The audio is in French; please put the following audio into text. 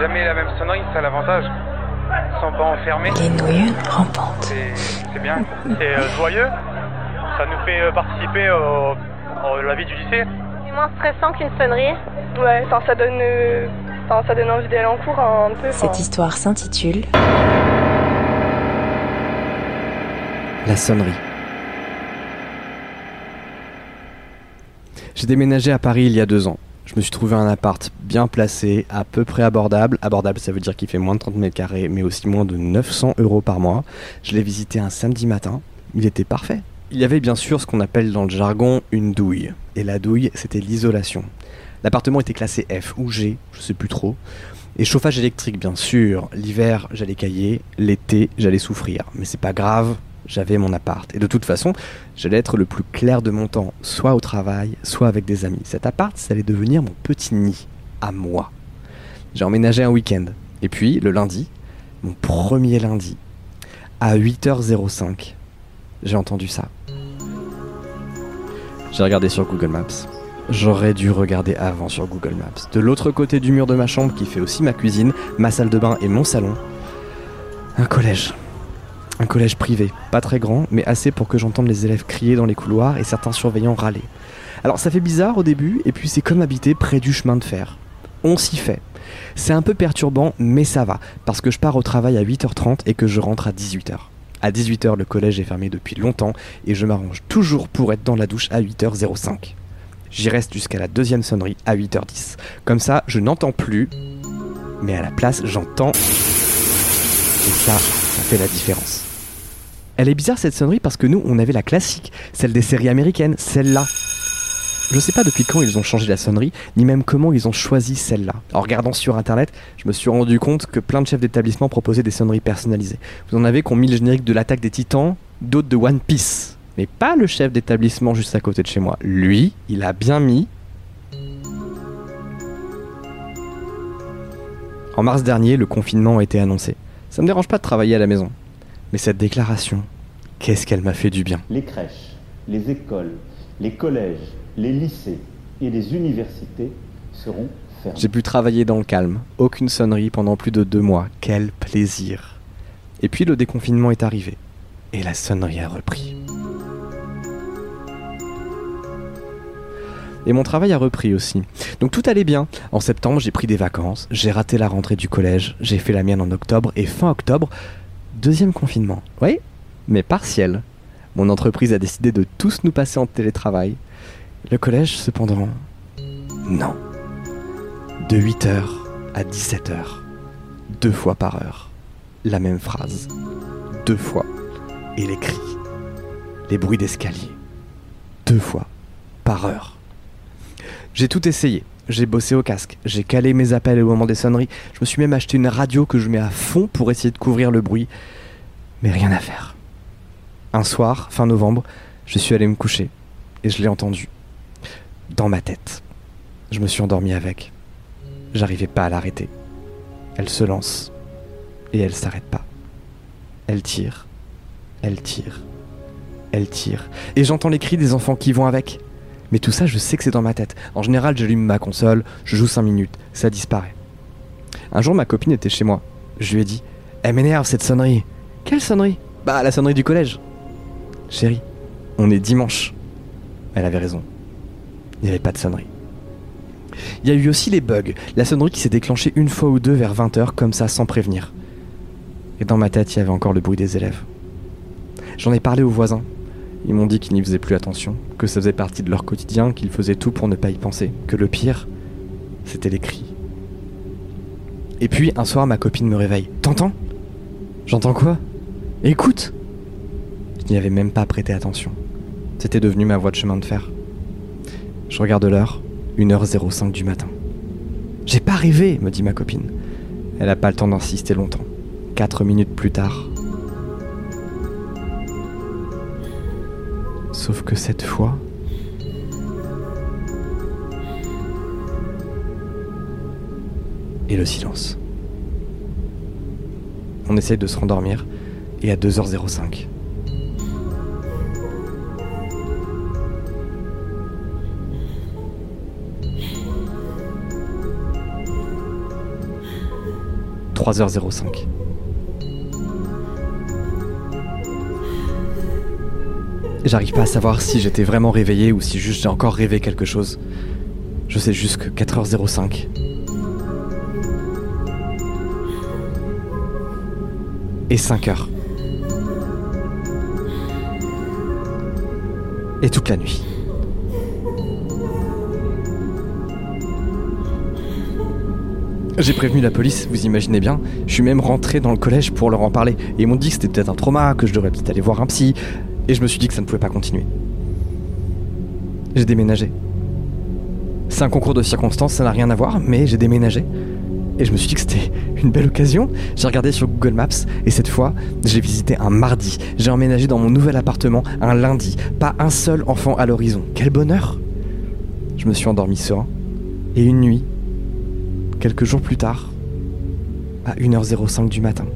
jamais la même sonnerie, c'est l'avantage. Ils sont pas enfermés. Les nouilles rampantes. C'est bien. C'est euh, joyeux, ça nous fait euh, participer au- à la vie du lycée. C'est moins stressant qu'une sonnerie. Ouais, enfin ça donne, euh, enfin ça donne envie d'aller en cours un peu. enfin. Cette histoire s'intitule La sonnerie. J'ai déménagé à Paris il y a deux ans. Je me suis trouvé un appart bien placé, à peu près abordable. Abordable, ça veut dire qu'il fait moins de 30 mètres carrés, mais aussi moins de 900 euros par mois. Je l'ai visité un samedi matin. Il était parfait. Il y avait bien sûr ce qu'on appelle dans le jargon une douille. Et la douille, c'était l'isolation. L'appartement était classé F ou G, je sais plus trop. Et chauffage électrique, bien sûr. L'hiver, j'allais cailler. L'été, j'allais souffrir. Mais c'est pas grave, j'avais mon appart. Et de toute façon, j'allais être le plus clair de mon temps, soit au travail, soit avec des amis. Cet appart, ça allait devenir mon petit nid, à moi. J'ai emménagé un week-end. Et puis, le lundi, mon premier lundi, à 8h05, j'ai entendu ça. J'ai regardé sur Google Maps. J'aurais dû regarder avant sur Google Maps. De l'autre côté du mur de ma chambre, qui fait aussi ma cuisine, ma salle de bain et mon salon, un collège. Un collège privé, pas très grand, mais assez pour que j'entende les élèves crier dans les couloirs et certains surveillants râler. Alors ça fait bizarre au début, et puis c'est comme habiter près du chemin de fer. On s'y fait. C'est un peu perturbant, mais ça va, parce que je pars au travail à 8h30 et que je rentre à 18h. À 18h, le collège est fermé depuis longtemps et je m'arrange toujours pour être dans la douche à 8h05. J'y reste jusqu'à la deuxième sonnerie à 8h10. Comme ça, je n'entends plus, mais à la place, j'entends. Et ça, ça fait la différence. Elle est bizarre cette sonnerie parce que nous, on avait la classique, celle des séries américaines, celle-là. Je sais pas depuis quand ils ont changé la sonnerie, ni même comment ils ont choisi celle-là. En regardant sur internet, je me suis rendu compte que plein de chefs d'établissement proposaient des sonneries personnalisées. Vous en avez qui ont mis le générique de l'attaque des titans, d'autres de One Piece. Mais pas le chef d'établissement juste à côté de chez moi. Lui, il a bien mis. En mars dernier, le confinement a été annoncé. Ça me dérange pas de travailler à la maison. Mais cette déclaration, qu'est-ce qu'elle m'a fait du bien? Les crèches, les écoles, les collèges, les lycées et les universités seront fermés. J'ai pu travailler dans le calme, aucune sonnerie pendant plus de deux mois. Quel plaisir. Et puis le déconfinement est arrivé. Et la sonnerie a repris. Et mon travail a repris aussi. Donc tout allait bien. En septembre, j'ai pris des vacances, j'ai raté la rentrée du collège, j'ai fait la mienne en octobre, et fin octobre, deuxième confinement. Oui, mais partiel. Mon entreprise a décidé de tous nous passer en télétravail. Le collège, cependant, non. De 8h à 17h. Deux fois par heure. La même phrase. Deux fois. Et les cris. Les bruits d'escalier. Deux fois par heure. J'ai tout essayé. J'ai bossé au casque. J'ai calé mes appels au moment des sonneries. Je me suis même acheté une radio que je mets à fond pour essayer de couvrir le bruit. Mais rien à faire. Un soir, fin novembre, je suis allé me coucher. Et je l'ai entendu. Dans ma tête. Je me suis endormi avec. J'arrivais pas à l'arrêter. Elle se lance. Et elle s'arrête pas. Elle tire. Elle tire. Elle tire. Et j'entends les cris des enfants qui vont avec. Mais tout ça, je sais que c'est dans ma tête. En général, j'allume ma console, je joue 5 minutes, ça disparaît. Un jour, ma copine était chez moi. Je lui ai dit Elle m'énerve cette sonnerie. Quelle sonnerie? Bah, la sonnerie du collège. Chérie, on est dimanche. Elle avait raison. Il n'y avait pas de sonnerie. Il y a eu aussi les bugs, la sonnerie qui s'est déclenchée une fois ou deux vers 20h comme ça sans prévenir. Et dans ma tête, il y avait encore le bruit des élèves. J'en ai parlé aux voisins. Ils m'ont dit qu'ils n'y faisaient plus attention, que ça faisait partie de leur quotidien, qu'ils faisaient tout pour ne pas y penser, que le pire, c'était les cris. Et puis, un soir, ma copine me réveille. T'entends? J'entends quoi? Écoute Je n'y avais même pas prêté attention. C'était devenu ma voie de chemin de fer. Je regarde l'heure, 1h05 du matin. J'ai pas rêvé, me dit ma copine. Elle n'a pas le temps d'insister longtemps. Quatre minutes plus tard. Sauf que cette fois. Et le silence. On essaye de se rendormir, et à 2h05. 3h05. J'arrive pas à savoir si j'étais vraiment réveillé ou si juste j'ai encore rêvé quelque chose. Je sais juste que 4h05. Et 5h. Et toute la nuit. J'ai prévenu la police, vous imaginez bien. Je suis même rentré dans le collège pour leur en parler. Et ils m'ont dit que c'était peut-être un trauma, que je devrais peut-être aller voir un psy. Et je me suis dit que ça ne pouvait pas continuer. J'ai déménagé. C'est un concours de circonstances, ça n'a rien à voir, mais j'ai déménagé. Et je me suis dit que c'était une belle occasion. J'ai regardé sur Google Maps et cette fois, j'ai visité un mardi. J'ai emménagé dans mon nouvel appartement un lundi. Pas un seul enfant à l'horizon. Quel bonheur Je me suis endormi serein. Et une nuit, quelques jours plus tard, à 1h05 du matin,